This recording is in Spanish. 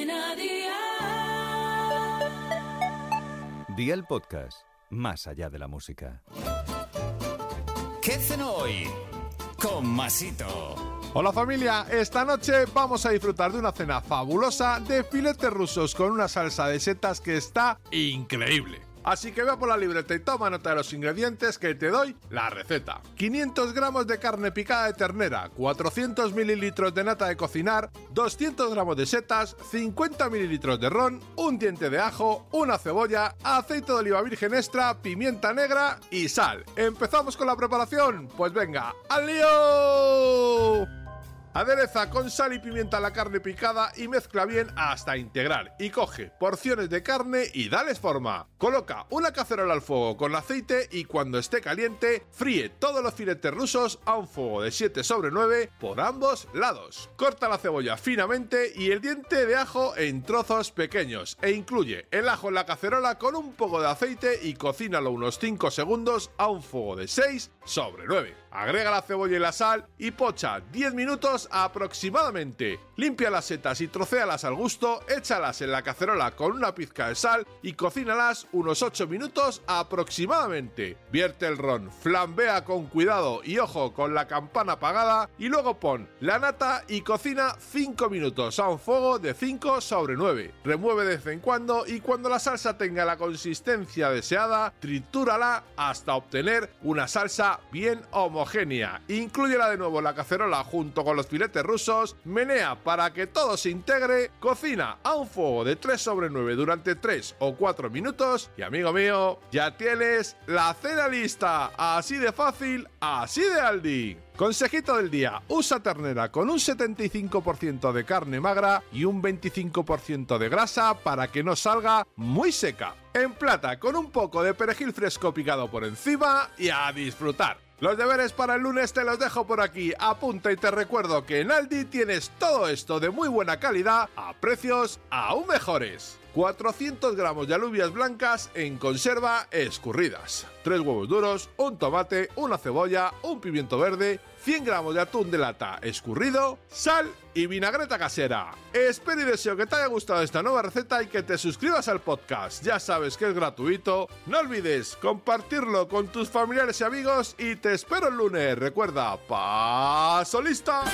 Cadena Dial. Día el podcast, más allá de la música. ¿Qué cenó hoy? Con Masito. Hola familia, esta noche vamos a disfrutar de una cena fabulosa de filetes rusos con una salsa de setas que está increíble. Así que ve por la libreta y toma nota de los ingredientes que te doy la receta. 500 gramos de carne picada de ternera, 400 mililitros de nata de cocinar, 200 gramos de setas, 50 mililitros de ron, un diente de ajo, una cebolla, aceite de oliva virgen extra, pimienta negra y sal. ¿Empezamos con la preparación? Pues venga, ¡al lío! Adereza con sal y pimienta la carne picada y mezcla bien hasta integrar. Y coge porciones de carne y dales forma. Coloca una cacerola al fuego con aceite y cuando esté caliente, fríe todos los filetes rusos a un fuego de 7 sobre 9 por ambos lados. Corta la cebolla finamente y el diente de ajo en trozos pequeños e incluye el ajo en la cacerola con un poco de aceite y cocínalo unos 5 segundos a un fuego de 6 sobre 9. Agrega la cebolla y la sal y pocha 10 minutos aproximadamente. Limpia las setas y trocéalas al gusto, échalas en la cacerola con una pizca de sal y cocínalas unos 8 minutos aproximadamente. Vierte el ron, flambea con cuidado y ojo con la campana apagada y luego pon la nata y cocina 5 minutos a un fuego de 5 sobre 9. Remueve de vez en cuando y cuando la salsa tenga la consistencia deseada, tritúrala hasta obtener una salsa bien homogénea. Inclúyela de nuevo en la cacerola junto con los filetes rusos, menea para que todo se integre, cocina a un fuego de 3 sobre 9 durante 3 o 4 minutos y amigo mío, ya tienes la cena lista. Así de fácil, así de Aldi. Consejito del día, usa ternera con un 75% de carne magra y un 25% de grasa para que no salga muy seca. En plata con un poco de perejil fresco picado por encima y a disfrutar. Los deberes para el lunes te los dejo por aquí. Apunta y te recuerdo que en Aldi tienes todo esto de muy buena calidad a precios aún mejores. 400 gramos de alubias blancas en conserva escurridas, 3 huevos duros, un tomate, una cebolla, un pimiento verde, 100 gramos de atún de lata escurrido, sal y vinagreta casera. Espero y deseo que te haya gustado esta nueva receta y que te suscribas al podcast. Ya sabes que es gratuito. No olvides compartirlo con tus familiares y amigos y te espero el lunes. Recuerda, paso lista.